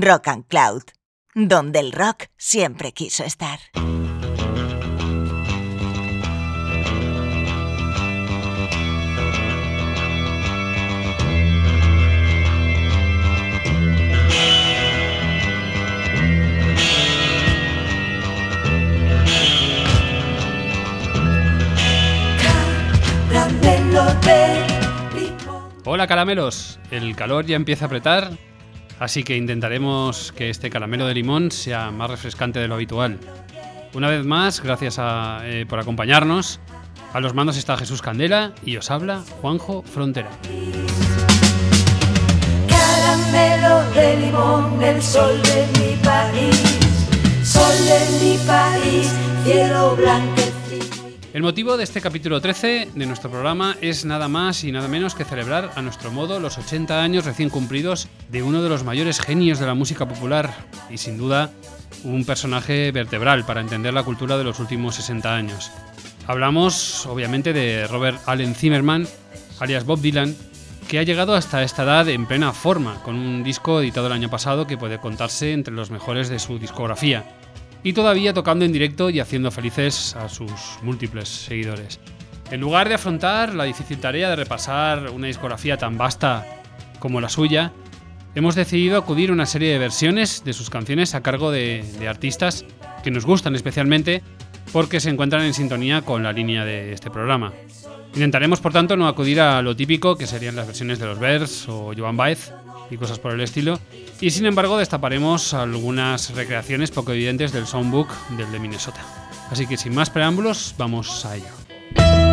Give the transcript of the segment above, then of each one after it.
Rock and Cloud, donde el rock siempre quiso estar. Hola caramelos, el calor ya empieza a apretar, así que intentaremos que este caramelo de limón sea más refrescante de lo habitual. Una vez más, gracias eh, por acompañarnos. A los mandos está Jesús Candela y os habla Juanjo Frontera. Caramelo de limón, sol de mi país, sol de mi país, cielo el motivo de este capítulo 13 de nuestro programa es nada más y nada menos que celebrar a nuestro modo los 80 años recién cumplidos de uno de los mayores genios de la música popular y sin duda un personaje vertebral para entender la cultura de los últimos 60 años. Hablamos obviamente de Robert Allen Zimmerman, alias Bob Dylan, que ha llegado hasta esta edad en plena forma, con un disco editado el año pasado que puede contarse entre los mejores de su discografía y todavía tocando en directo y haciendo felices a sus múltiples seguidores. En lugar de afrontar la difícil tarea de repasar una discografía tan vasta como la suya, hemos decidido acudir a una serie de versiones de sus canciones a cargo de, artistas que nos gustan especialmente porque se encuentran en sintonía con la línea de este programa. Intentaremos, por tanto, no acudir a lo típico, que serían las versiones de los Bears o Joan Baez y cosas por el estilo, y sin embargo destaparemos algunas recreaciones poco evidentes del soundbook del de Minnesota. Así que sin más preámbulos, vamos a ello.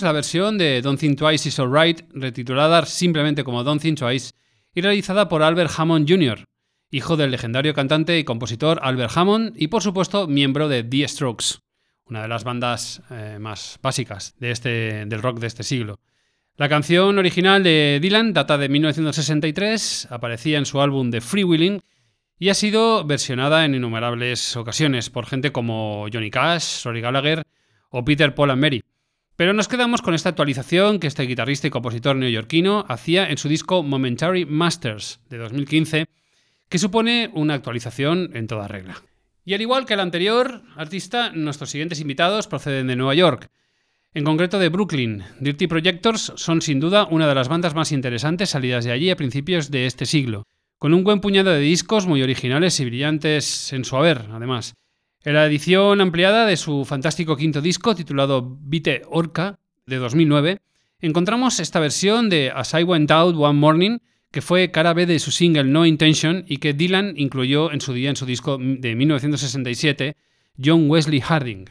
La versión de Don't Think Twice is Alright, retitulada simplemente como Don't Think Twice, y realizada por Albert Hammond Jr., hijo del legendario cantante y compositor Albert Hammond y por supuesto miembro de The Strokes, una de las bandas eh, más básicas de este, del rock de este siglo. La canción original de Dylan data de 1963, aparecía en su álbum The Freewheeling y ha sido versionada en innumerables ocasiones por gente como Johnny Cash, Rory Gallagher o Peter Paul and Mary. Pero nos quedamos con esta actualización que este guitarrista y compositor neoyorquino hacía en su disco Momentary Masters de 2015, que supone una actualización en toda regla. Y al igual que el anterior artista, nuestros siguientes invitados proceden de Nueva York, en concreto de Brooklyn. Dirty Projectors son sin duda una de las bandas más interesantes salidas de allí a principios de este siglo, con un buen puñado de discos muy originales y brillantes en su haber, además. En la edición ampliada de su fantástico quinto disco, titulado Vite Orca, de 2009, encontramos esta versión de As I Went Out One Morning, que fue cara B de su single No Intention y que Dylan incluyó en su día en su disco de 1967, John Wesley Harding.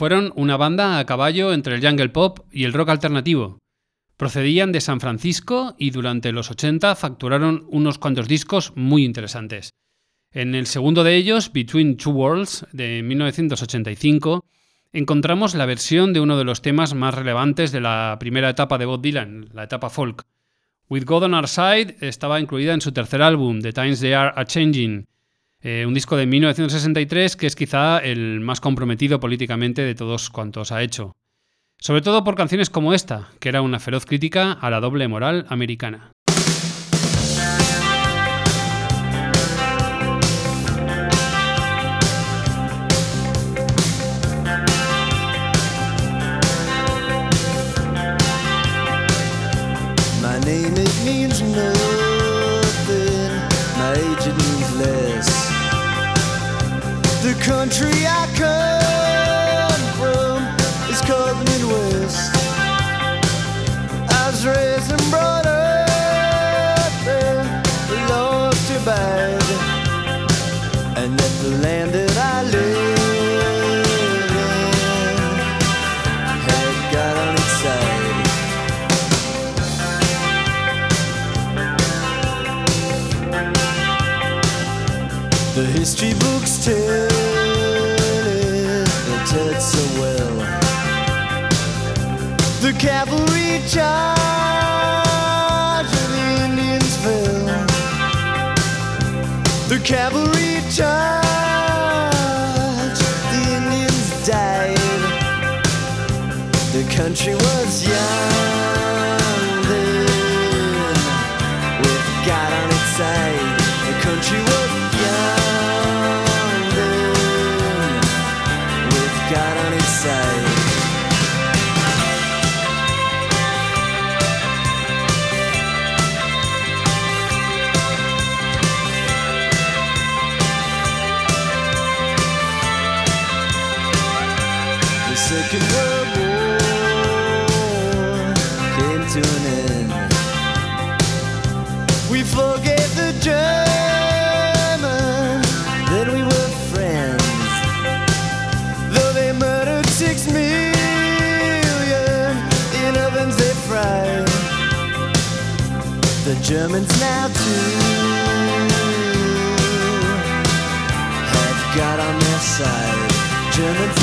Fueron una banda a caballo entre el jungle pop y el rock alternativo. Procedían de San Francisco y durante los 80 facturaron unos cuantos discos muy interesantes. En el segundo de ellos, Between Two Worlds, de 1985, encontramos la versión de uno de los temas más relevantes de la primera etapa de Bob Dylan, la etapa folk. With God on Our Side estaba incluida en su tercer álbum, The Times They Are A Changing, eh, un disco de 1963 que es quizá el más comprometido políticamente de todos cuantos ha hecho. Sobre todo por canciones como esta, que era una feroz crítica a la doble moral americana. Country I charge and the Indians fell. The cavalry charge, Germans now too have got on their side. Germans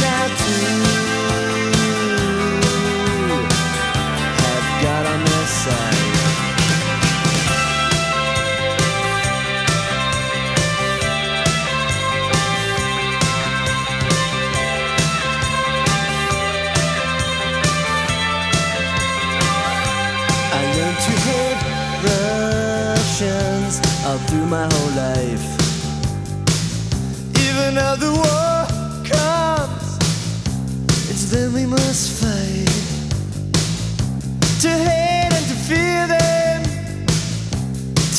through my whole life. Even though the war comes, it's then we must fight. To hate and to fear them,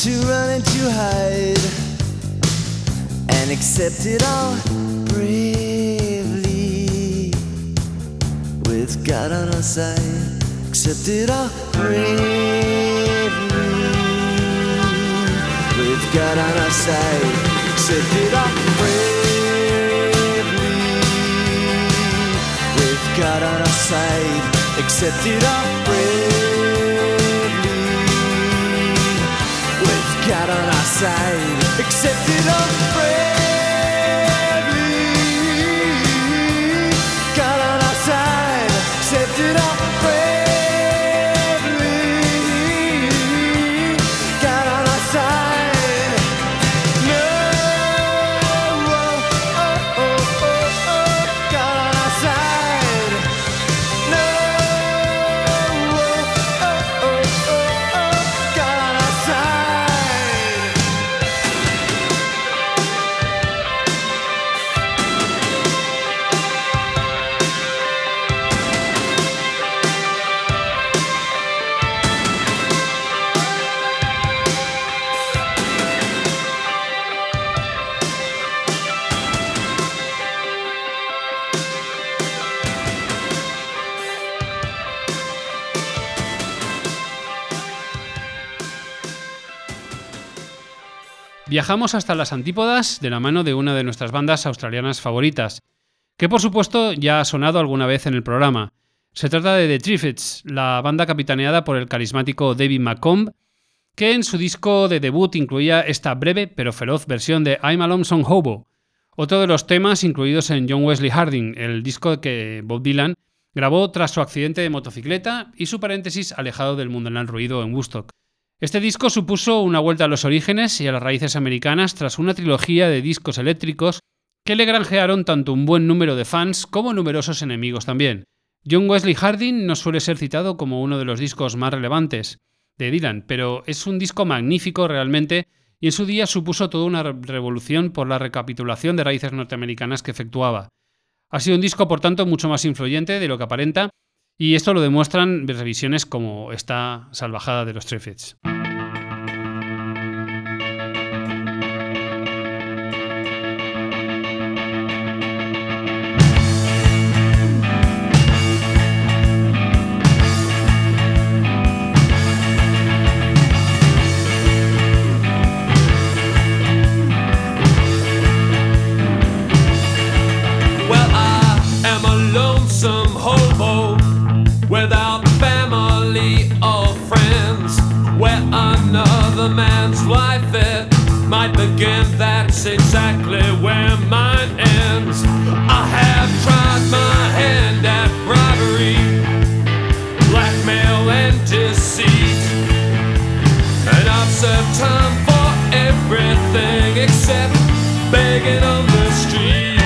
to run and to hide, and accept it all bravely. With God on our side, accept it all bravely. God on our side, accept it all bravely. With God on our side, accept it all bravely. With God on our side, accept it all bravely. Viajamos hasta las antípodas de la mano de una de nuestras bandas australianas favoritas, que por supuesto ya ha sonado alguna vez en el programa. Se trata de The Triffids, la banda capitaneada por el carismático David McComb, que en su disco de debut incluía esta breve pero feroz versión de I'm a Lonesome Hobo, otro de los temas incluidos en John Wesley Harding, el disco que Bob Dylan grabó tras su accidente de motocicleta y su paréntesis alejado del mundanal ruido en Woodstock. Este disco supuso una vuelta a los orígenes y a las raíces americanas tras una trilogía de discos eléctricos que le granjearon tanto un buen número de fans como numerosos enemigos también. John Wesley Harding no suele ser citado como uno de los discos más relevantes de Dylan, pero es un disco magnífico realmente y en su día supuso toda una revolución por la recapitulación de raíces norteamericanas que efectuaba. Ha sido un disco, por tanto, mucho más influyente de lo que aparenta, y esto lo demuestran revisiones como esta salvajada de los Triffids. exactly where mine ends. I have tried my hand at bribery, blackmail, and deceit. And I've served time for everything except begging on the street.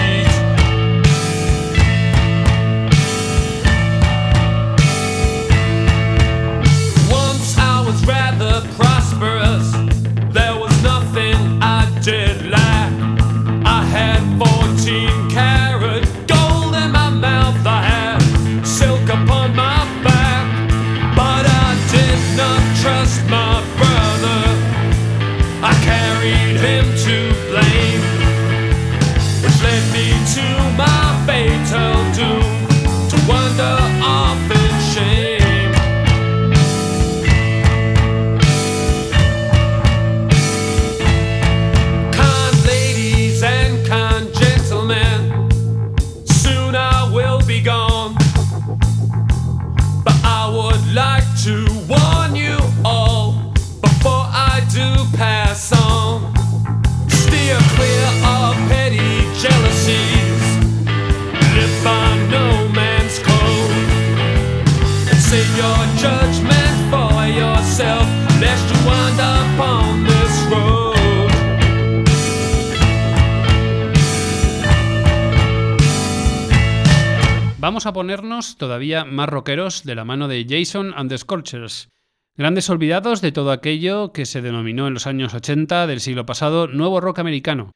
Más rockeros de la mano de Jason and the Scorchers, grandes olvidados de todo aquello que se denominó en los años 80 del siglo pasado nuevo rock americano.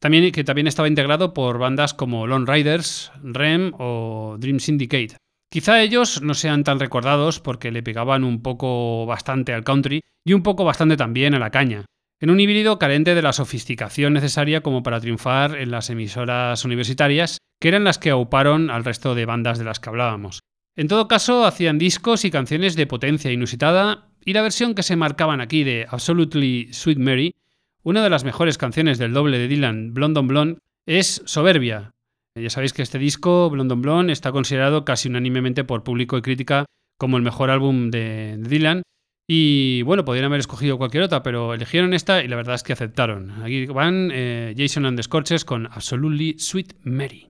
También, que también estaba integrado por bandas como Lone Riders, Rem o Dream Syndicate. Quizá ellos no sean tan recordados porque le pegaban un poco bastante al country y un poco bastante también a la caña, en un híbrido carente de la sofisticación necesaria como para triunfar en las emisoras universitarias que eran las que auparon al resto de bandas de las que hablábamos. En todo caso, hacían discos y canciones de potencia inusitada, y la versión que se marcaban aquí de Absolutely Sweet Mary, una de las mejores canciones del doble de Dylan, Blonde on Blonde, es soberbia. Ya sabéis que este disco, Blonde on Blonde, está considerado casi unánimemente por público y crítica como el mejor álbum de Dylan. Y bueno, podrían haber escogido cualquier otra, pero eligieron esta y la verdad es que aceptaron. Aquí van eh, Jason and the Scorches con Absolutely Sweet Mary.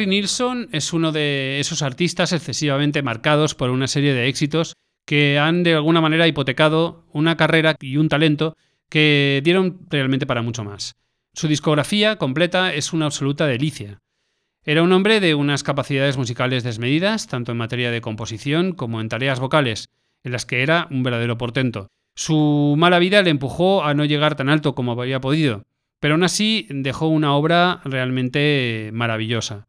Harry Nilsson es uno de esos artistas excesivamente marcados por una serie de éxitos que han de alguna manera hipotecado una carrera y un talento que dieron realmente para mucho más. Su discografía completa es una absoluta delicia. Era un hombre de unas capacidades musicales desmedidas, tanto en materia de composición como en tareas vocales, en las que era un verdadero portento. Su mala vida le empujó a no llegar tan alto como había podido, pero aún así dejó una obra realmente maravillosa.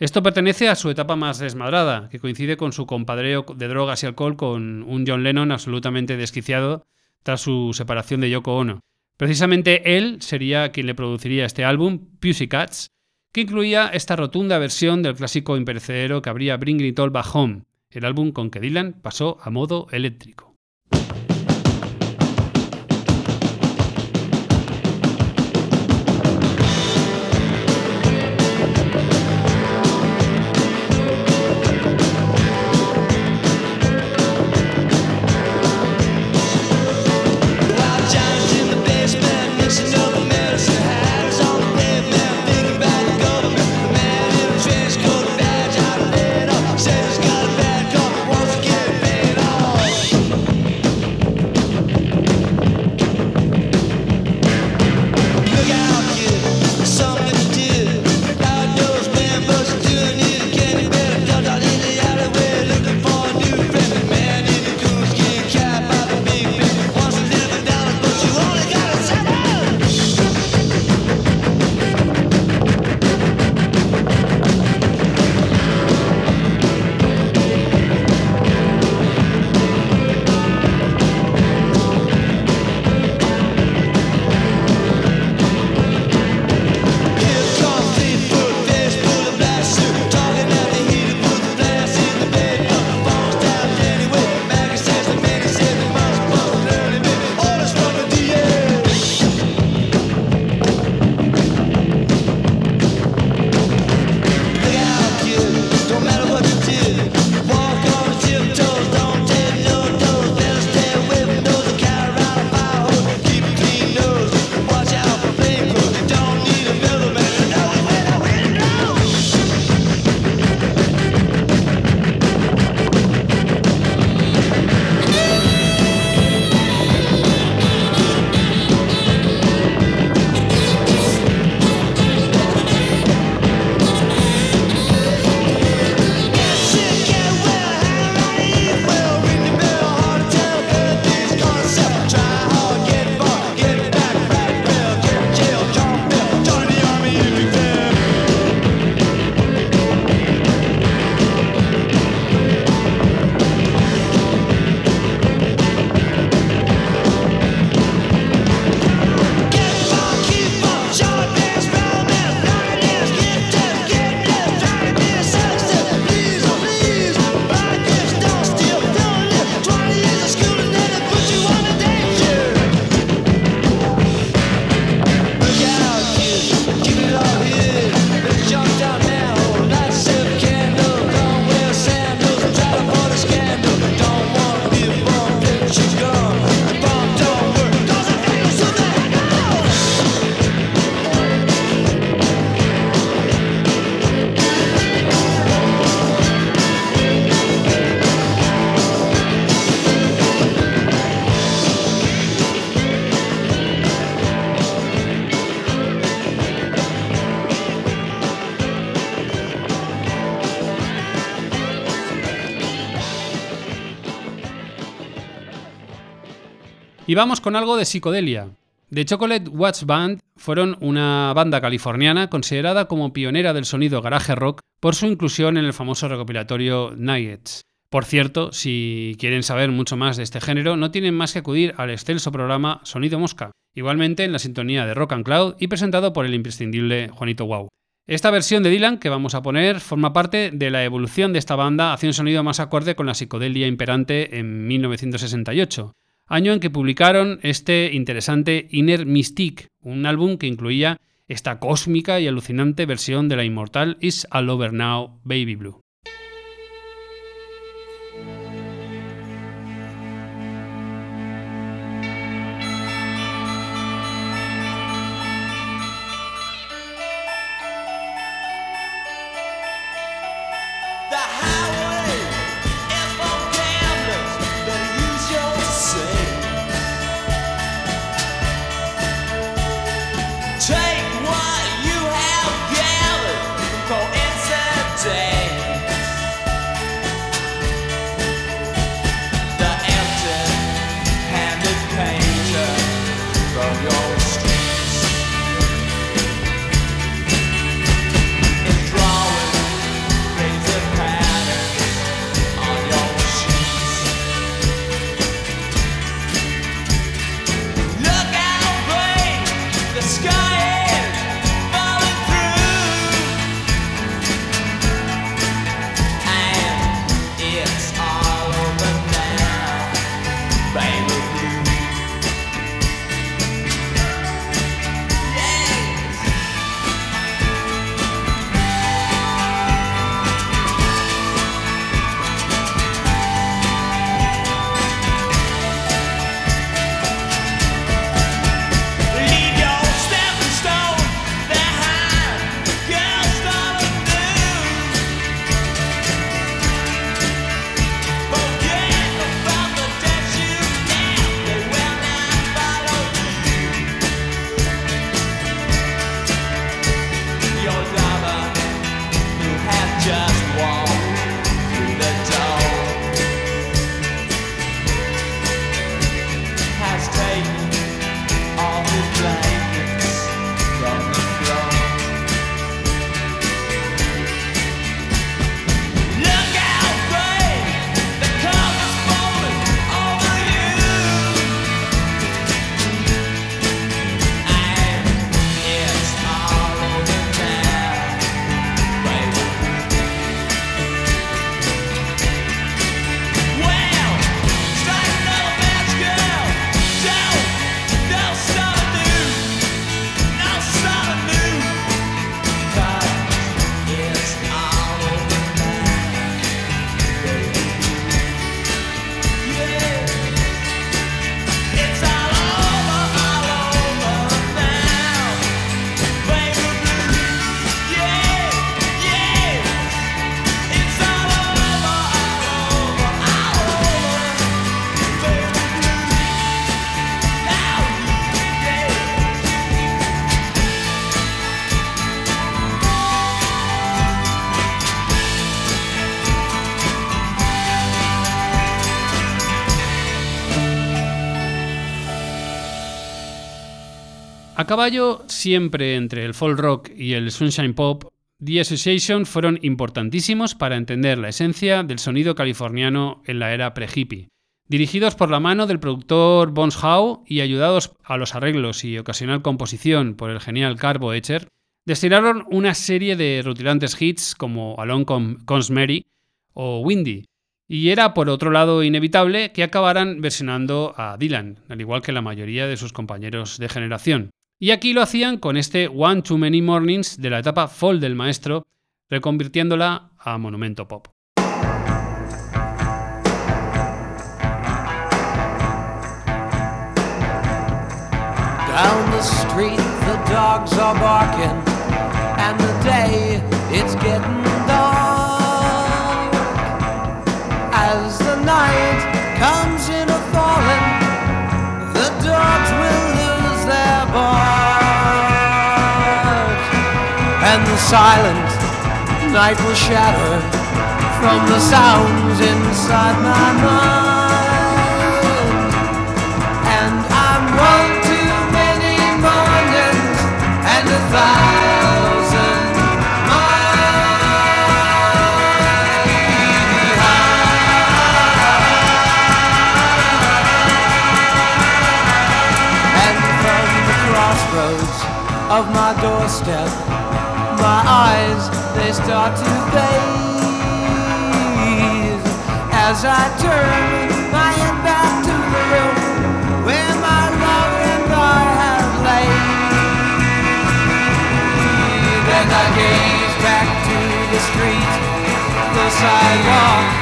Esto pertenece a su etapa más desmadrada, que coincide con su compadreo de drogas y alcohol con un John Lennon absolutamente desquiciado, tras su separación de Yoko Ono. Precisamente él sería quien le produciría este álbum, Pussycats, que incluía esta rotunda versión del clásico imperecedero que habría Bring It All Back Home, el álbum con que Dylan pasó a modo eléctrico. Y vamos con algo de psicodelia. The Chocolate Watch Band fueron una banda californiana considerada como pionera del sonido garage rock por su inclusión en el famoso recopilatorio Nuggets. Por cierto, si quieren saber mucho más de este género, no tienen más que acudir al excelso programa Sonido Mosca, igualmente en la sintonía de Rock and Cloud y presentado por el imprescindible Juanito Wow. Esta versión de Dylan que vamos a poner forma parte de la evolución de esta banda hacia un sonido más acorde con la psicodelia imperante en 1968 año en que publicaron este interesante Inner Mystique, un álbum que incluía esta cósmica y alucinante versión de la inmortal Is All Over Now Baby Blue. Caballo siempre entre el folk rock y el sunshine pop, The Association fueron importantísimos para entender la esencia del sonido californiano en la era pre-hippie. Dirigidos por la mano del productor Bones Howe y ayudados a los arreglos y ocasional composición por el genial Carbo Etcher, destinaron una serie de rutilantes hits como Along Comes Mary o Windy, y era por otro lado inevitable que acabaran versionando a Dylan, al igual que la mayoría de sus compañeros de generación. Y aquí lo hacían con este One Too Many Mornings de la etapa Fall del maestro, reconvirtiéndola a monumento pop. The street, the dogs are barking, and the day it's getting dark. As the night silent night will shatter from the sounds inside my mind. Eyes they start to fade as I turn my head back to the room where my love and I have laid. And I gaze back to the street, the sidewalk,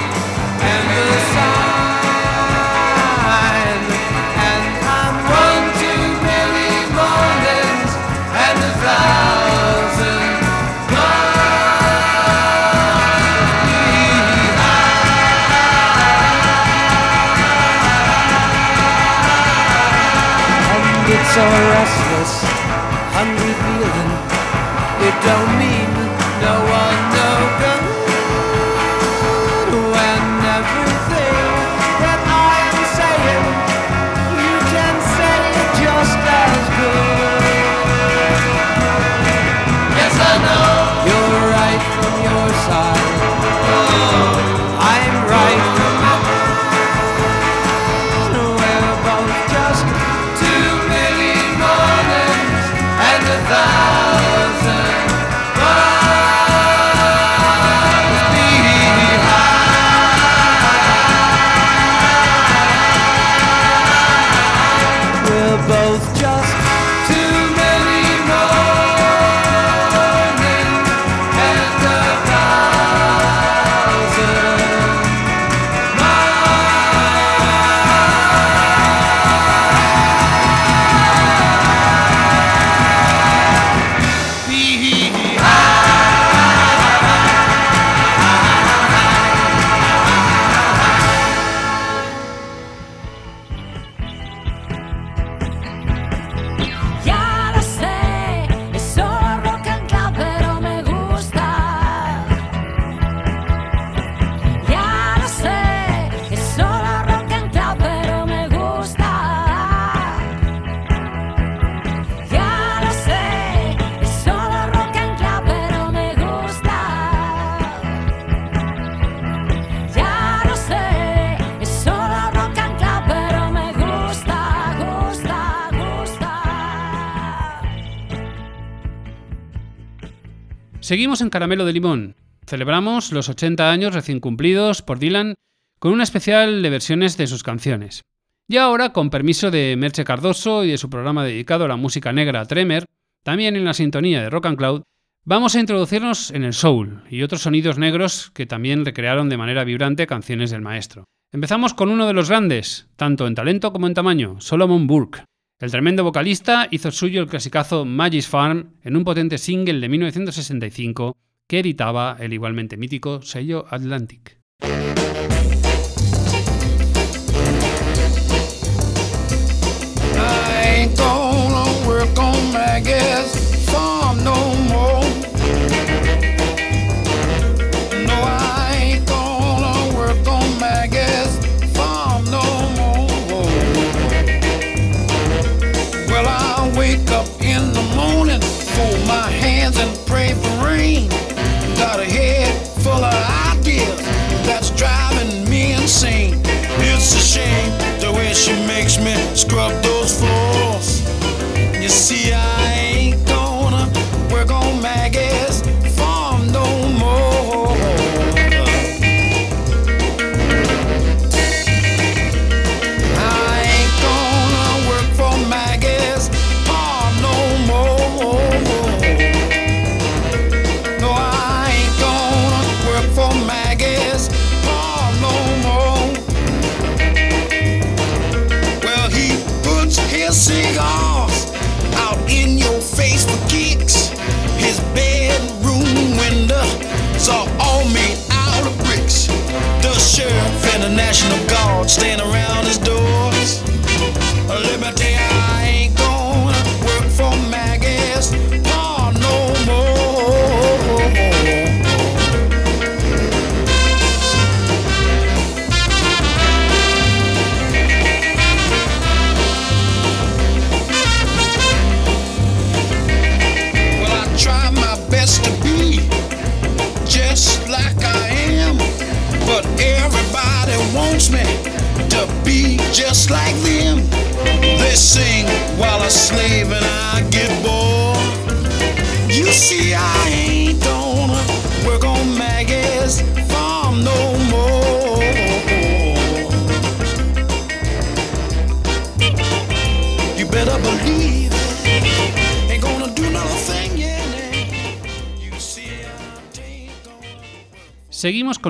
A restless, hungry feeling. It don't Seguimos en Caramelo de Limón. Celebramos los 80 años recién cumplidos por Dylan con una especial de versiones de sus canciones. Y ahora, con permiso de Merche Cardoso y de su programa dedicado a la música negra Tremer, también en la sintonía de Rock and Cloud, vamos a introducirnos en el soul y otros sonidos negros que también recrearon de manera vibrante canciones del maestro. Empezamos con uno de los grandes, tanto en talento como en tamaño, Solomon Burke. El tremendo vocalista hizo suyo el clasicazo Magis Farm en un potente single de 1965 que editaba el igualmente mítico sello Atlantic. all the ideas that's driving me insane. It's a shame the way she makes me scrub those floors. You see, I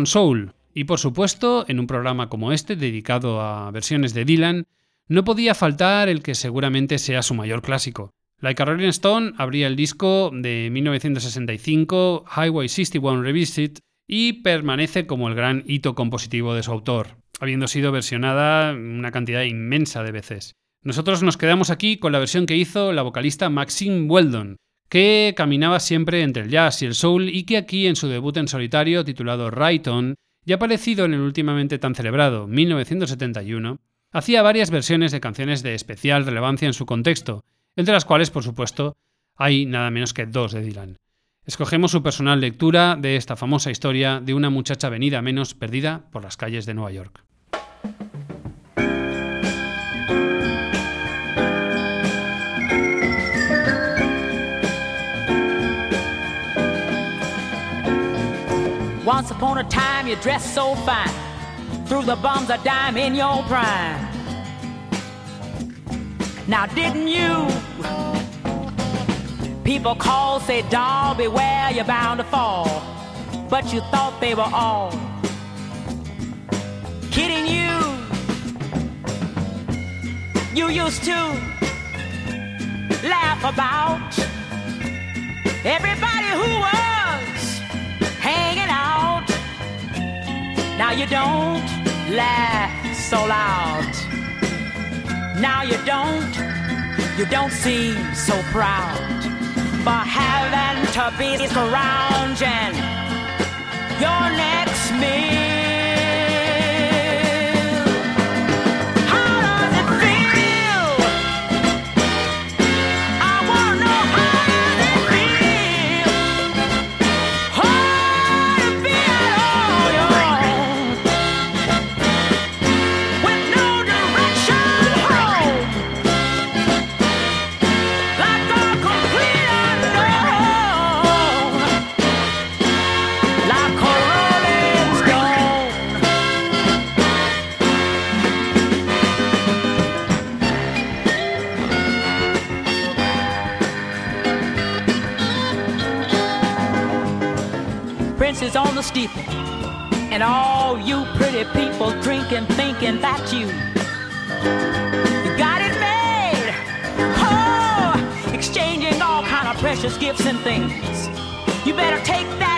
Soul, y por supuesto, en un programa como este, dedicado a versiones de Dylan, no podía faltar el que seguramente sea su mayor clásico. Like a Rolling Stone abría el disco de 1965, Highway 61 Revisited, y permanece como el gran hito compositivo de su autor, habiendo sido versionada una cantidad inmensa de veces. Nosotros nos quedamos aquí con la versión que hizo la vocalista Maxine Weldon, que caminaba siempre entre el jazz y el soul y que aquí en su debut en solitario titulado Right On, y aparecido en el últimamente tan celebrado 1971, hacía varias versiones de canciones de especial relevancia en su contexto, entre las cuales, por supuesto, hay nada menos que dos de Dylan. Escogemos su personal lectura de esta famosa historia de una muchacha venida menos perdida por las calles de Nueva York. Once upon a time, you dressed so fine. Threw the bombs a dime in your prime. Now, didn't you? People call, say, doll, beware, you're bound to fall. But you thought they were all kidding you. You used to laugh about everybody who was Now you don't laugh so loud. Now you don't, you don't seem so proud for having to be scrounging your next meal. Princes on the steeple, and all you pretty people drinking, thinking that you you got it made. Oh, exchanging all kind of precious gifts and things. You better take that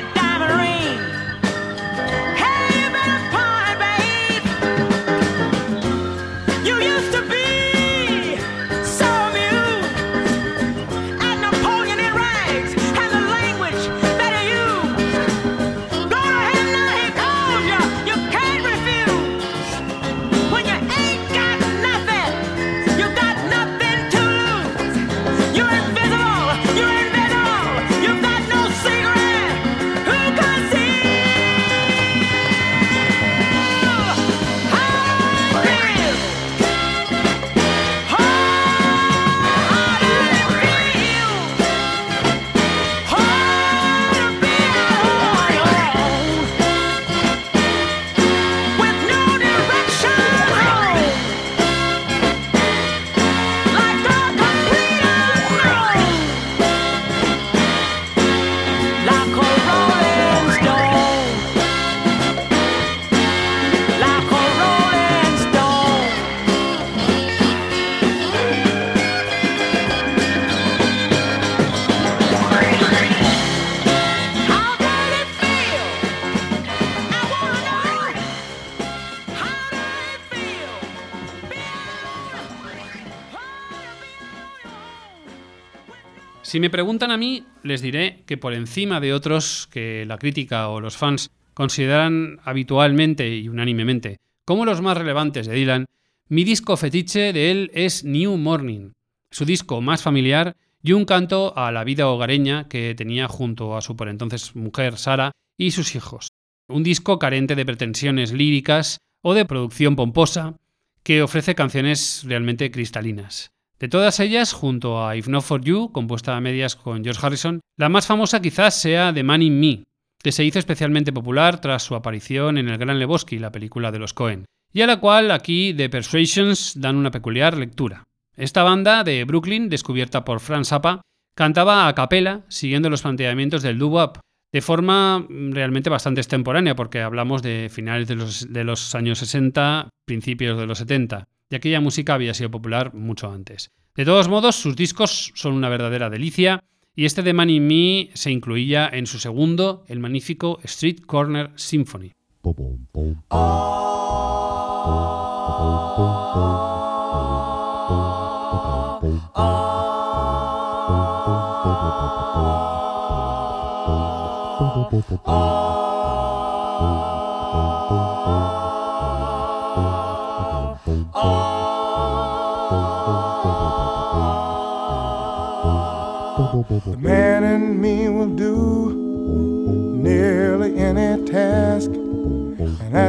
Si me preguntan a mí, les diré que por encima de otros que la crítica o los fans consideran habitualmente y unánimemente como los más relevantes de Dylan, mi disco fetiche de él es New Morning, su disco más familiar y un canto a la vida hogareña que tenía junto a su por entonces mujer Sara y sus hijos. Un disco carente de pretensiones líricas o de producción pomposa, que ofrece canciones realmente cristalinas. De todas ellas, junto a If Not For You, compuesta a medias con George Harrison, la más famosa quizás sea The Man in Me, que se hizo especialmente popular tras su aparición en El Gran Lebowski, la película de los Cohen, y a la cual aquí The Persuasions dan una peculiar lectura. Esta banda de Brooklyn, descubierta por Frank Zappa, cantaba a capela siguiendo los planteamientos del doo-wop, de forma mm, realmente bastante extemporánea, porque hablamos de finales de los, de los años 60, principios de los 70, y aquella música había sido popular mucho antes. De todos modos, sus discos son una verdadera delicia, y este de Man Me se incluía en su segundo, el magnífico Street Corner Symphony.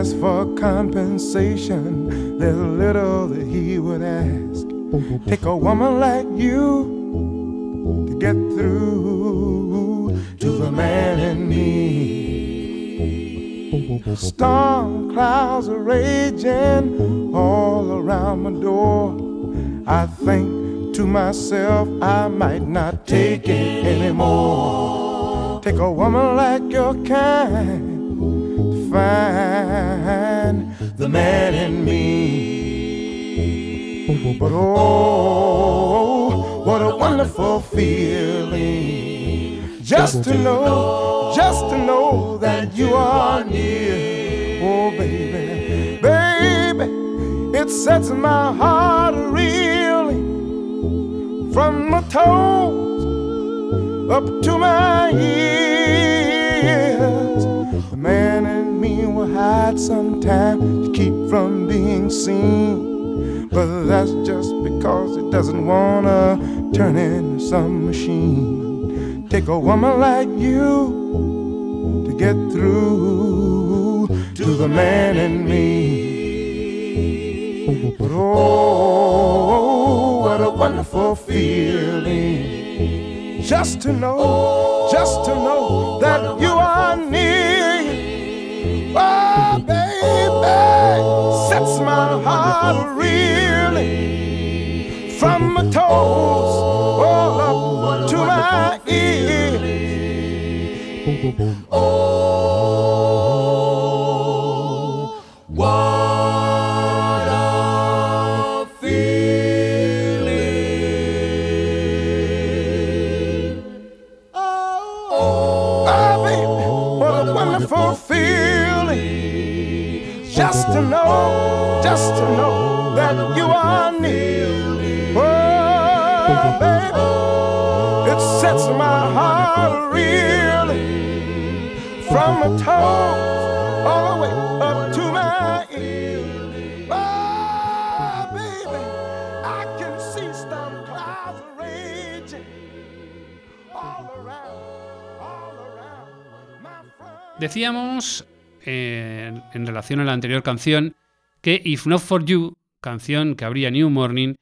And as for compensation, there's little that he would ask. Take a woman like you to get through to the man in me. Storm clouds are raging all around my door. I think to myself, I might not take it anymore. Take a woman like your kind find the man in me. But oh, what a wonderful feeling just to know, just to know that you are near. Oh, baby, baby, it sets my heart reeling from my toes up to my ears. Will hide sometime to keep from being seen. But that's just because it doesn't wanna turn into some machine. Take a woman like you to get through to the man in me. But oh, what a wonderful feeling just to know, just to know that you are near. Oh, baby, sets my heart from my toes all to my ears. From my toes all the way up to my ears. Oh, baby, I can see storm clouds raging all around, all around my front. Decíamos, eh, en relación a la anterior canción, que If Not For You, canción que abría New Morning,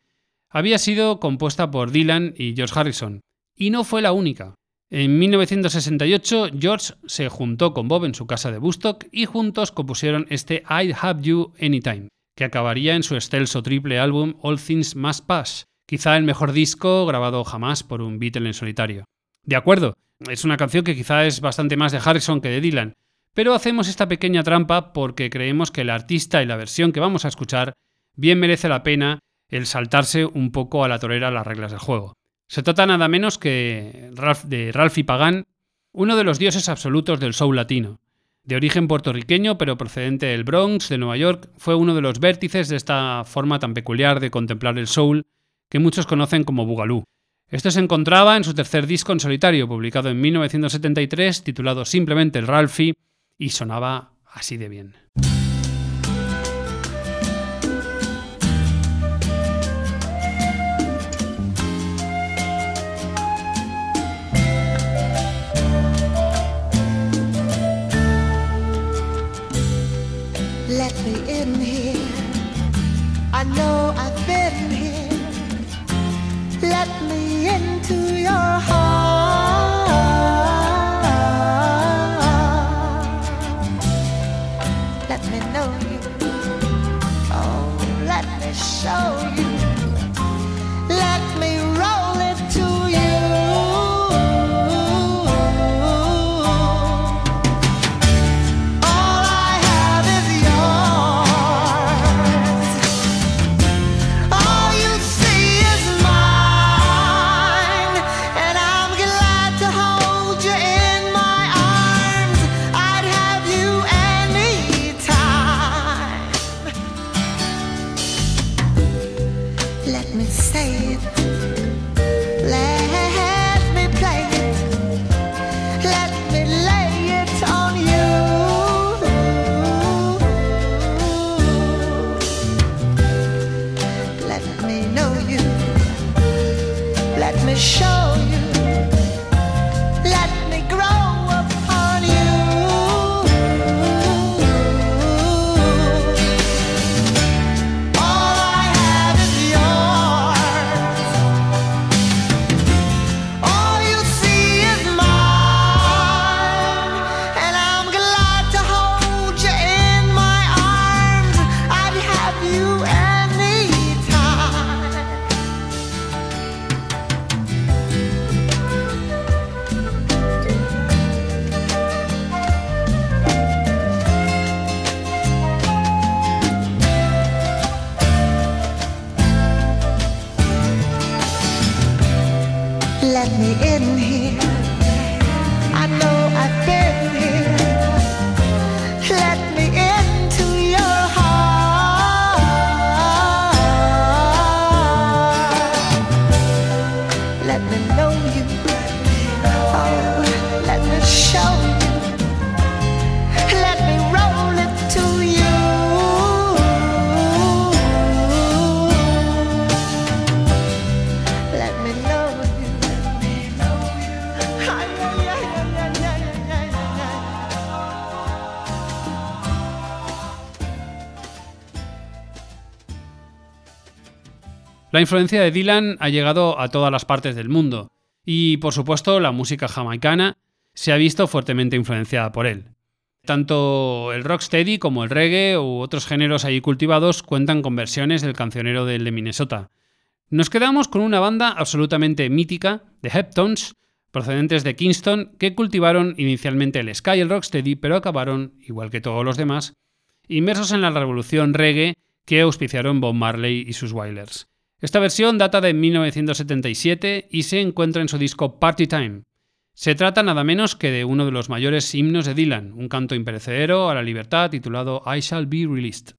había sido compuesta por Dylan y George Harrison, y no fue la única. En 1968, George se juntó con Bob en su casa de Woodstock y juntos compusieron este I'd Have You Anytime, que acabaría en su excelso triple álbum All Things Must Pass, quizá el mejor disco grabado jamás por un Beatle en solitario. De acuerdo, es una canción que quizá es bastante más de Harrison que de Dylan, pero hacemos esta pequeña trampa porque creemos que el artista y la versión que vamos a escuchar bien merece la pena el saltarse un poco a la torera las reglas del juego. Se trata nada menos que de Ralphie Pagan, uno de los dioses absolutos del soul latino. De origen puertorriqueño, pero procedente del Bronx, de Nueva York, fue uno de los vértices de esta forma tan peculiar de contemplar el soul que muchos conocen como Boogaloo. Esto se encontraba en su tercer disco en solitario, publicado en 1973, titulado simplemente El Ralphie, y sonaba así de bien. Let me in here. I know I've been here. Let me into your heart. Let me know you. Oh, let me show you. La influencia de Dylan ha llegado a todas las partes del mundo, y por supuesto la música jamaicana se ha visto fuertemente influenciada por él. Tanto el rocksteady como el reggae u otros géneros allí cultivados cuentan con versiones del cancionero del de Minnesota. Nos quedamos con una banda absolutamente mítica, The Heptones, procedentes de Kingston, que cultivaron inicialmente el ska y el rocksteady, pero acabaron, igual que todos los demás, inmersos en la revolución reggae que auspiciaron Bob Marley y sus Wailers. Esta versión data de 1977 y se encuentra en su disco Party Time. Se trata nada menos que de uno de los mayores himnos de Dylan, un canto imperecedero a la libertad titulado I Shall Be Released.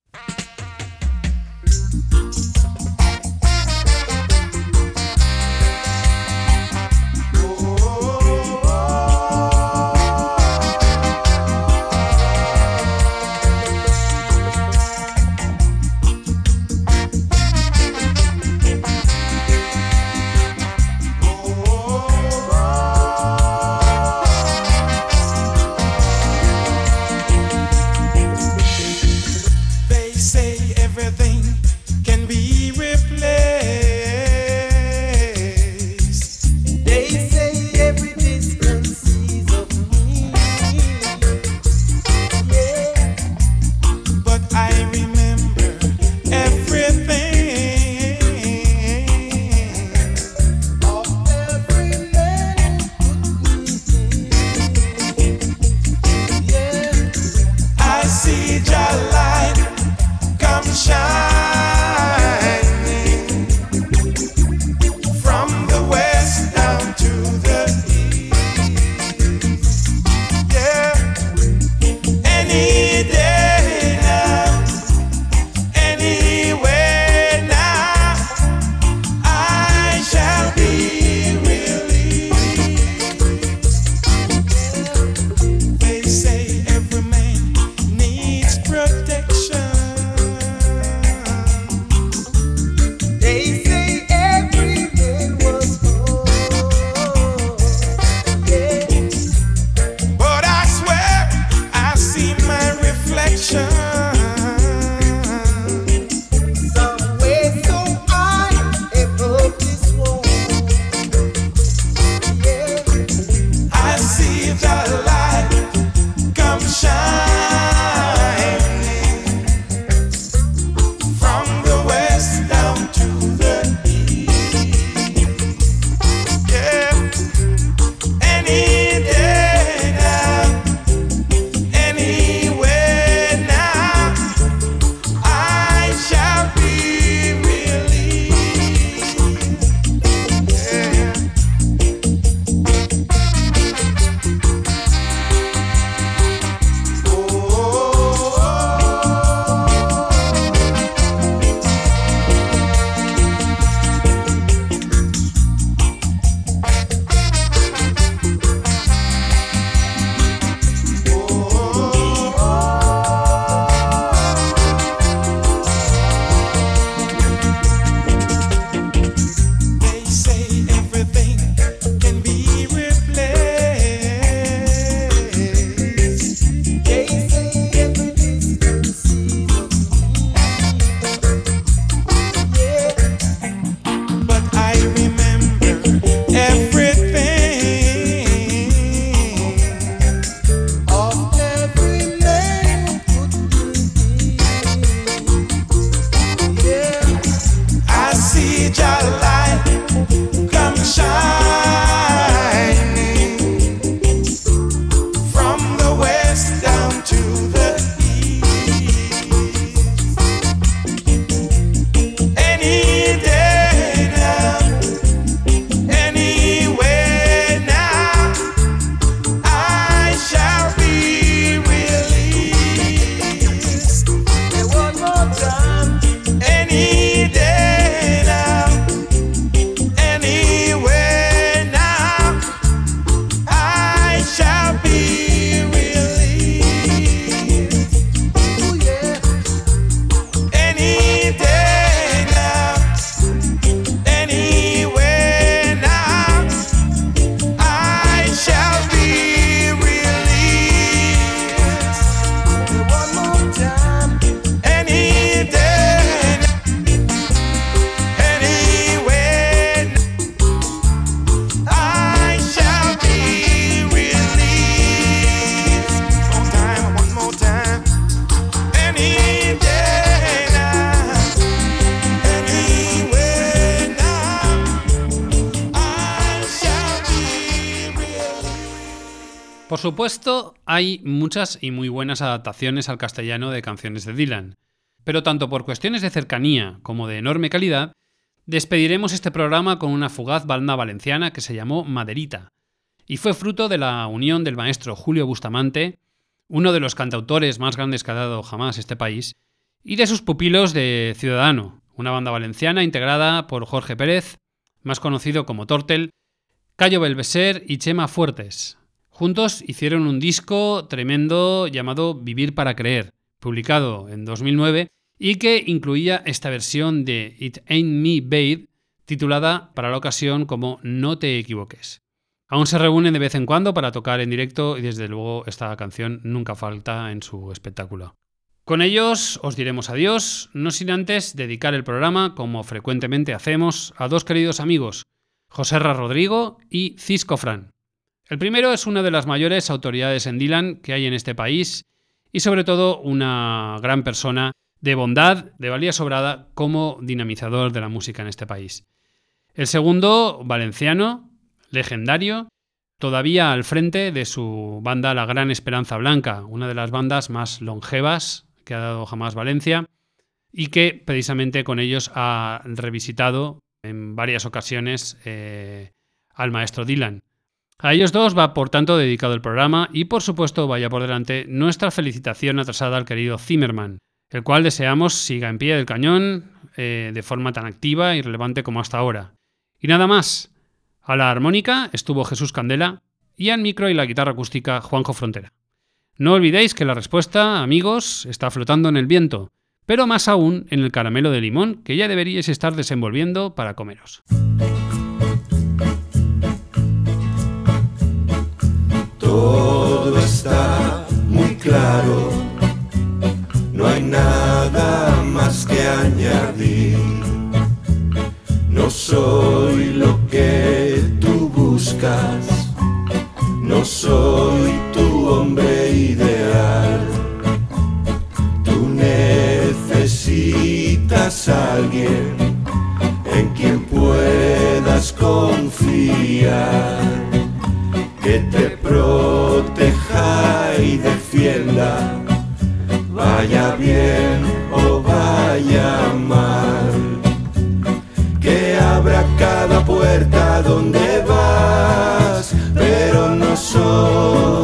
Por supuesto, hay muchas y muy buenas adaptaciones al castellano de canciones de Dylan, pero tanto por cuestiones de cercanía como de enorme calidad, despediremos este programa con una fugaz banda valenciana que se llamó Maderita, y fue fruto de la unión del maestro Julio Bustamante, uno de los cantautores más grandes que ha dado jamás este país, y de sus pupilos de Ciudadano, una banda valenciana integrada por Jorge Pérez, más conocido como Tortel, Cayo Belveser y Chema Fuertes. Juntos hicieron un disco tremendo llamado Vivir para Creer, publicado en 2009 y que incluía esta versión de It Ain't Me Babe, titulada para la ocasión como No te equivoques. Aún se reúnen de vez en cuando para tocar en directo y desde luego esta canción nunca falta en su espectáculo. Con ellos os diremos adiós, no sin antes dedicar el programa, como frecuentemente hacemos, a dos queridos amigos, Joserra Rodrigo y Cisco Fran. El primero es una de las mayores autoridades en Dylan que hay en este país y sobre todo una gran persona de bondad, de valía sobrada como dinamizador de la música en este país. El segundo, valenciano, legendario, todavía al frente de su banda La Gran Esperanza Blanca, una de las bandas más longevas que ha dado jamás Valencia y que precisamente con ellos ha revisitado en varias ocasiones eh, al maestro Dylan. A ellos dos va por tanto dedicado el programa y por supuesto vaya por delante nuestra felicitación atrasada al querido Zimmerman, el cual deseamos siga en pie del cañón eh, de forma tan activa y relevante como hasta ahora. Y nada más, a la armónica estuvo Jesús Candela y al micro y la guitarra acústica Juanjo Frontera. No olvidéis que la respuesta, amigos, está flotando en el viento, pero más aún en el caramelo de limón que ya deberíais estar desenvolviendo para comeros. Todo está muy claro, no hay nada más que añadir. No soy lo que tú buscas, no soy tu hombre ideal. Tú necesitas a alguien en quien puedas confiar que te proteja y defienda, vaya bien o vaya mal, que abra cada puerta donde vas, pero no soy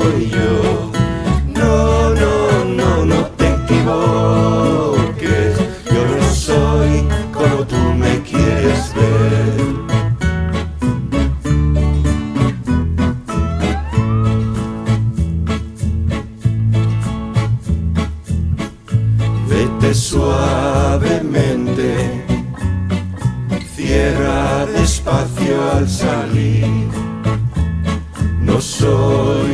cierra despacio al salir. No soy